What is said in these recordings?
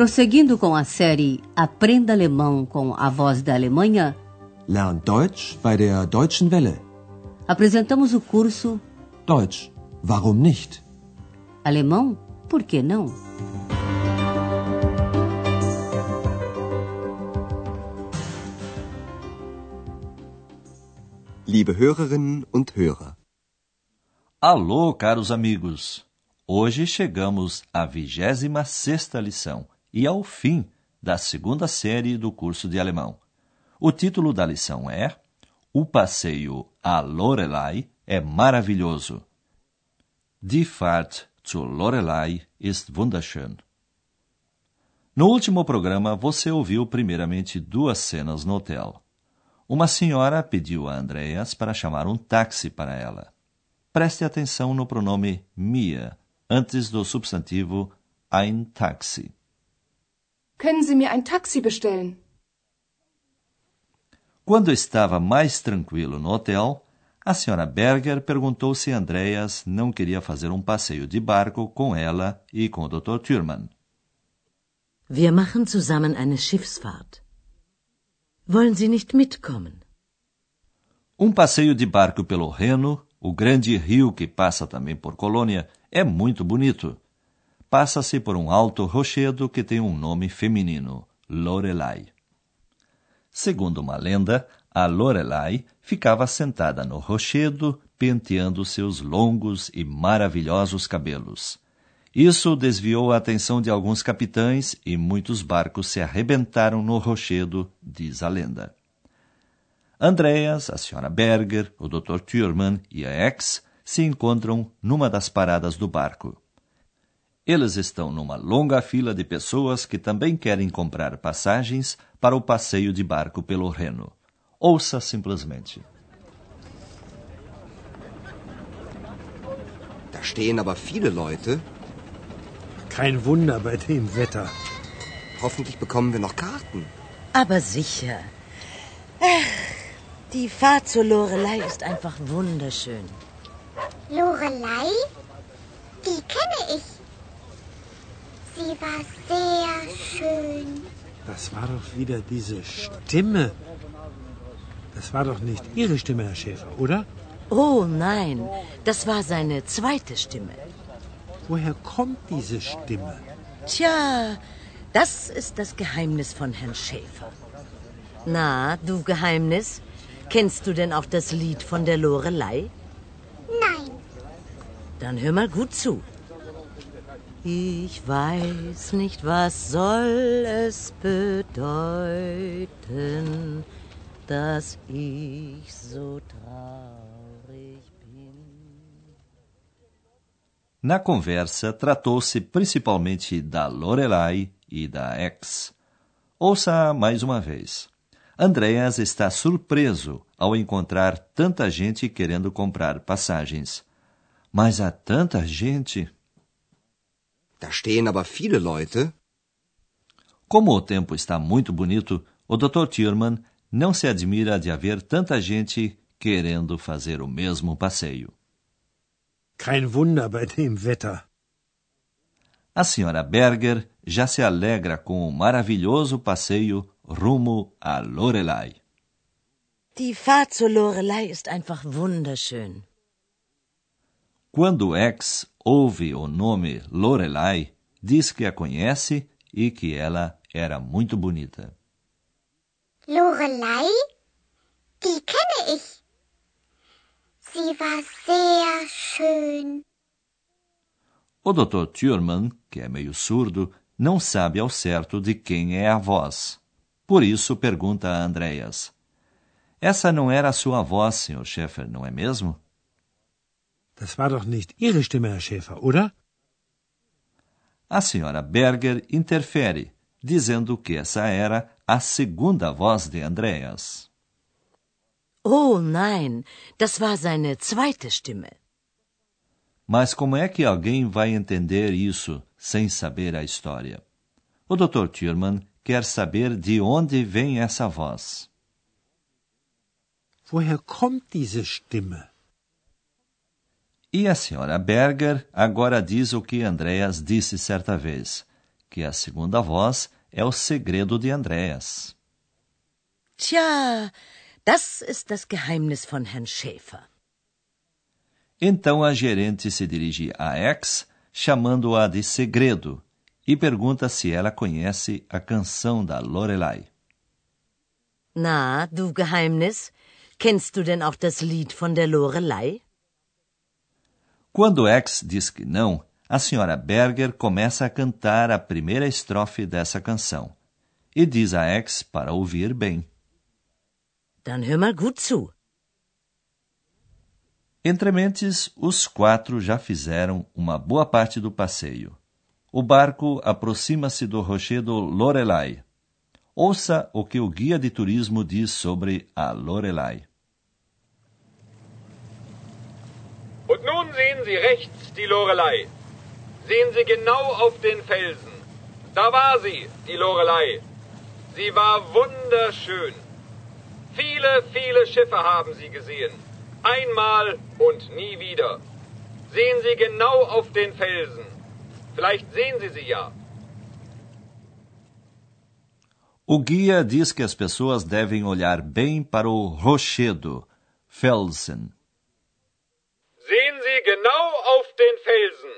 Prosseguindo com a série Aprenda Alemão com a Voz da Alemanha, Lern Deutsch bei der Deutschen Welle. apresentamos o curso Deutsch, warum nicht? Alemão, por que não? Liebe Hörerinnen und Hörer. Alô, caros amigos! Hoje chegamos à 26 sexta lição e ao fim da segunda série do curso de alemão. O título da lição é O passeio a Lorelei é maravilhoso. Die Fahrt zur Lorelei ist wunderschön. No último programa, você ouviu primeiramente duas cenas no hotel. Uma senhora pediu a Andreas para chamar um táxi para ela. Preste atenção no pronome Mia, antes do substantivo ein Taxi. Können Sie mir ein Taxi bestellen? Quando estava mais tranquilo no hotel, a senhora Berger perguntou se Andreas não queria fazer um passeio de barco com ela e com o Dr. Thürmann. Wir machen zusammen eine Schiffsfahrt. Wollen Sie nicht mitkommen? Um passeio de barco pelo Reno, o grande rio que passa também por Colônia, é muito bonito. Passa-se por um alto rochedo que tem um nome feminino, Lorelai. Segundo uma lenda, a Lorelai ficava sentada no rochedo, penteando seus longos e maravilhosos cabelos. Isso desviou a atenção de alguns capitães e muitos barcos se arrebentaram no rochedo, diz a lenda. Andreas, a Sra. Berger, o Dr. Thürmann e a Ex se encontram numa das paradas do barco. Eles estão numa longa fila de pessoas que também querem comprar passagens para o passeio de barco pelo Reno. Ouça simplesmente. Da stehen aber viele Leute. Kein Wunder bei dem Wetter. Hoffentlich bekommen wir noch Karten. Aber sicher. Ach, die Fahrt zur Lorelei ist einfach wunderschön. Lorelei? Die kenne ich. Sie war sehr schön. Das war doch wieder diese Stimme. Das war doch nicht Ihre Stimme, Herr Schäfer, oder? Oh nein, das war seine zweite Stimme. Woher kommt diese Stimme? Tja, das ist das Geheimnis von Herrn Schäfer. Na, du Geheimnis, kennst du denn auch das Lied von der Lorelei? Nein, Dann hör mal gut zu. Ich weiß nicht, was soll es bedeuten, dass ich so traurig bin. Na conversa, tratou-se principalmente da Lorelai e da ex. Ouça mais uma vez. Andreas está surpreso ao encontrar tanta gente querendo comprar passagens. Mas há tanta gente. Da stehen aber viele Leute. Como o tempo está muito bonito, o Dr. Thürmann não se admira de haver tanta gente querendo fazer o mesmo passeio. Kein Wunder bei dem Wetter. A senhora Berger já se alegra com o maravilhoso passeio rumo a Lorelei. Die Fahrt zur Lorelei ist einfach wunderschön. Quando X ouve o nome Lorelei, diz que a conhece e que ela era muito bonita. Lorelei? Die kenne ich. Sie war sehr schön. O Dr. Thürmann, que é meio surdo, não sabe ao certo de quem é a voz. Por isso pergunta a Andreas: Essa não era a sua voz, Sr. Schäfer, não é mesmo? Das war doch nicht Ihre Stimme, Herr Schäfer, oder? A senhora Berger interfere, dizendo que essa era a segunda voz de Andreas. Oh nein, das war seine zweite Stimme. Mas como é que alguém vai entender isso sem saber a história? O Dr. Thürmann quer saber de onde vem essa voz. Woher kommt diese Stimme? E a senhora Berger agora diz o que Andreas disse certa vez, que a segunda voz é o segredo de Andreas. Tja, das ist das Geheimnis von Herrn Schäfer. Então a gerente se dirige a X, chamando-a de segredo, e pergunta se ela conhece a canção da Lorelai. Na, du Geheimnis, kennst du denn auch das Lied von der Lorelei? Quando X diz que não, a senhora Berger começa a cantar a primeira estrofe dessa canção e diz a X para ouvir bem. Dann hör mal gut zu. Entre mentes, os quatro já fizeram uma boa parte do passeio. O barco aproxima-se do rochedo Lorelai. Ouça o que o guia de turismo diz sobre a Lorelai. Und nun sehen Sie rechts die Lorelei. Sehen Sie genau auf den Felsen. Da war sie, die Lorelei. Sie war wunderschön. Viele, viele Schiffe haben sie gesehen. Einmal und nie wieder. Sehen Sie genau auf den Felsen. Vielleicht sehen Sie sie ja. O guia diz que as pessoas devem olhar bem para o rochedo, Felsen. Genau auf den Felsen.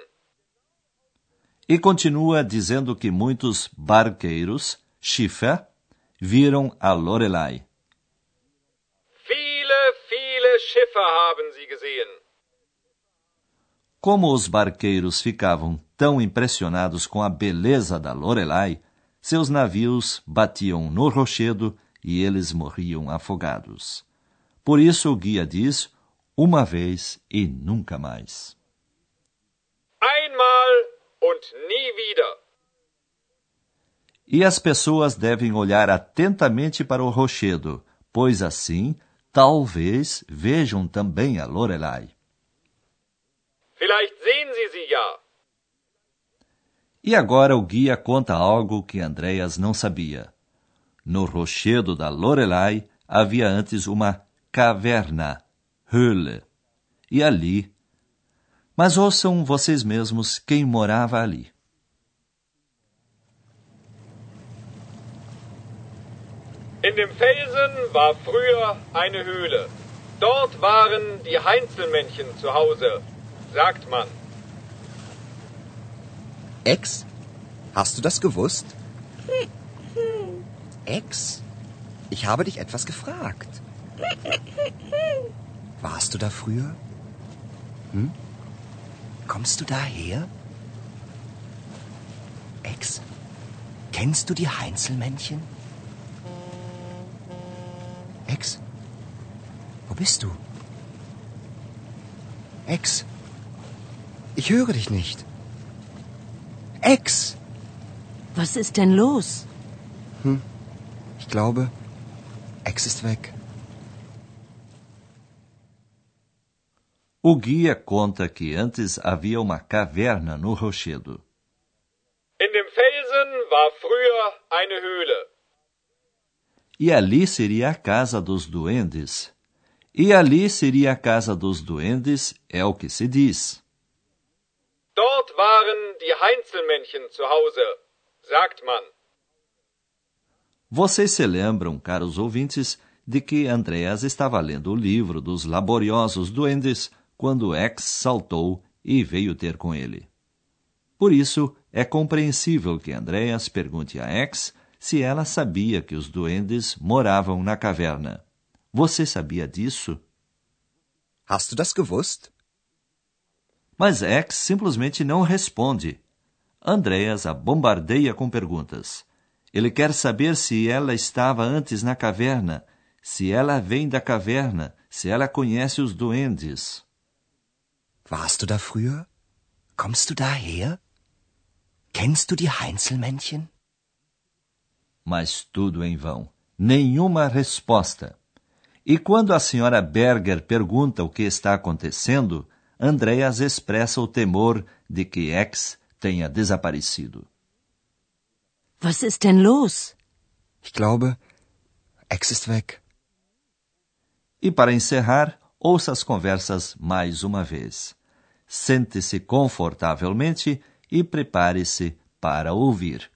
E continua dizendo que muitos barqueiros, Schiffer, viram a Lorelai. Viele, viele Schiffe haben sie gesehen. Como os barqueiros ficavam tão impressionados com a beleza da Lorelai, seus navios batiam no rochedo e eles morriam afogados. Por isso o guia diz uma vez e nunca mais. Einmal und nie wieder. E as pessoas devem olhar atentamente para o rochedo, pois assim talvez vejam também a Lorelai. Vielleicht sehen Sie sie ja. E agora o guia conta algo que Andreas não sabia. No rochedo da Lorelai havia antes uma caverna, Höhle. E ali. Mas ouçam vocês mesmos quem morava ali. In dem Felsen war früher eine Höhle. Dort waren die Heinzelmännchen zu Hause, sagt man. Ex? Hast du das gewusst? Ex? Ich habe dich etwas gefragt. Warst du da früher? Hm? Kommst du daher? Ex? Kennst du die Heinzelmännchen? Ex? Wo bist du? Ex? Ich höre dich nicht. Ex! Was ist denn los? Ich glaube, Ex ist weg. O guia conta que antes havia uma caverna no rochedo. In dem Felsen war früher eine Höhle. E ali seria a casa dos duendes. E ali seria a casa dos duendes, é o que se diz. Dort waren die Heinzelmännchen zu Hause, sagt man. Vocês se lembram, caros ouvintes, de que Andreas estava lendo o livro dos laboriosos duendes quando X saltou e veio ter com ele. Por isso, é compreensível que Andreas pergunte a X se ela sabia que os duendes moravam na caverna. Você sabia disso? Hast du das gewusst? Mas X simplesmente não responde. Andreas a bombardeia com perguntas. Ele quer saber se ela estava antes na caverna, se ela vem da caverna, se ela conhece os duendes. Warst du da früher? Kommst du daher? Kennst du die Heinzelmännchen? Mas tudo em vão. Nenhuma resposta. E quando a senhora Berger pergunta o que está acontecendo, Andreas expressa o temor de que X tenha desaparecido. Was ist denn los? Ich glaube, Ex ist weg. E para encerrar, ouça as conversas mais uma vez. Sente-se confortavelmente e prepare-se para ouvir.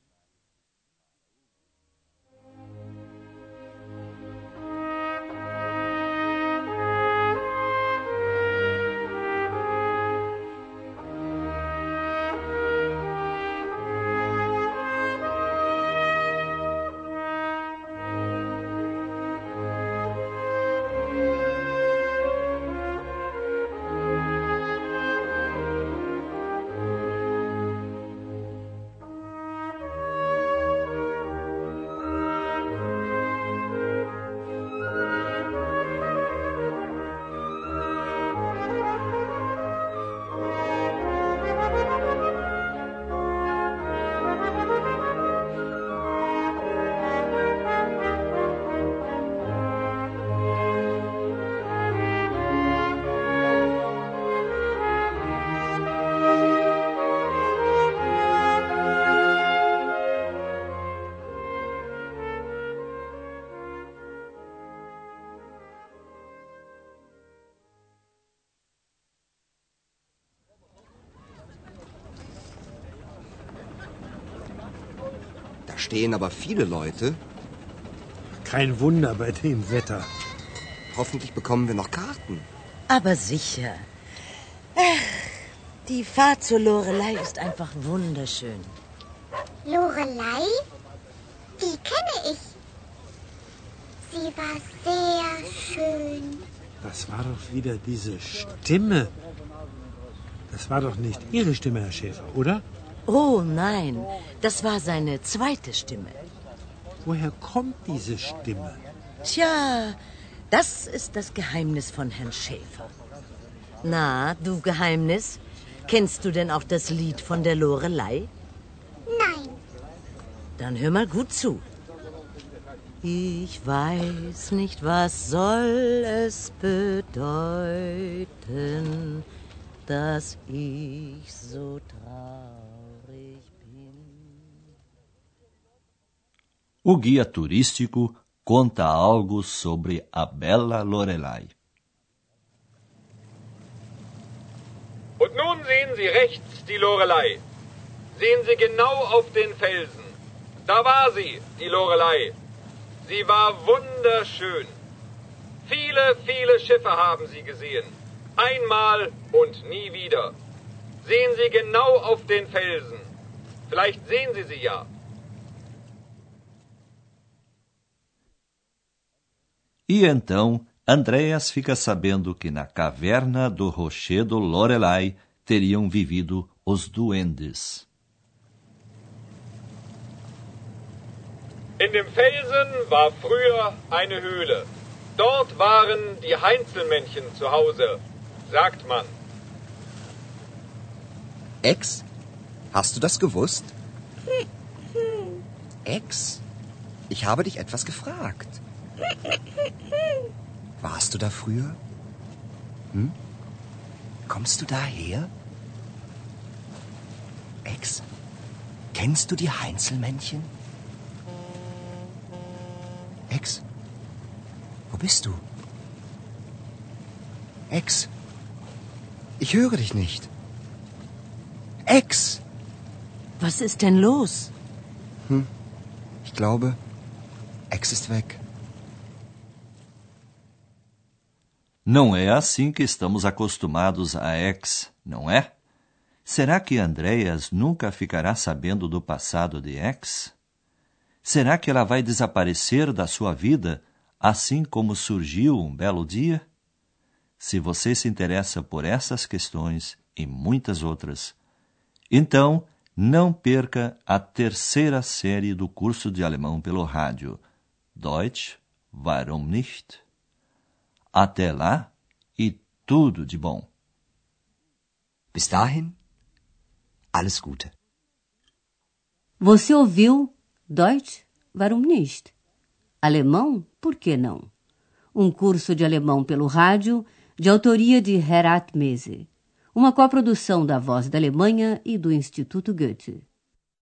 Stehen aber viele Leute. Kein Wunder bei dem Wetter. Hoffentlich bekommen wir noch Karten. Aber sicher. Ach, die Fahrt zur Lorelei ist einfach wunderschön. Lorelei? Die kenne ich. Sie war sehr schön. Das war doch wieder diese Stimme. Das war doch nicht Ihre Stimme, Herr Schäfer, oder? Oh nein, das war seine zweite Stimme. Woher kommt diese Stimme? Tja, das ist das Geheimnis von Herrn Schäfer. Na, du Geheimnis, kennst du denn auch das Lied von der Lorelei? Nein. Dann hör mal gut zu. Ich weiß nicht, was soll es bedeuten, dass ich so traurig O guia turístico conta algo sobre a bela Lorelai. Und nun sehen Sie rechts die Lorelei. Sehen Sie genau auf den Felsen. Da war sie, die Lorelei. Sie war wunderschön. Viele, viele Schiffe haben sie gesehen. Einmal und nie wieder. Sehen Sie genau auf den Felsen. Vielleicht sehen Sie sie ja. E então Andréas fica sabendo que na caverna do rochedo Lorelai teriam vivido os duendes. In dem Felsen war früher eine Höhle. Dort waren die Heinzelmännchen zu Hause, sagt man. Ex? Hast du das gewusst? Ex? Ich habe dich etwas gefragt. Warst du da früher? Hm? Kommst du daher? Ex, kennst du die Heinzelmännchen? Ex, wo bist du? Ex, ich höre dich nicht. Ex! Was ist denn los? Ich glaube, Ex ist weg. Não é assim que estamos acostumados a ex, não é? Será que Andreas nunca ficará sabendo do passado de ex? Será que ela vai desaparecer da sua vida assim como surgiu um belo dia? Se você se interessa por essas questões e muitas outras, então não perca a terceira série do curso de alemão pelo rádio. Deutsch, warum nicht? Até lá e tudo de bom. Bis dahin, alles Gute. Você ouviu Deutsch, warum nicht? Alemão, por que não? Um curso de alemão pelo rádio, de autoria de Herat Mese. Uma coprodução da Voz da Alemanha e do Instituto Goethe.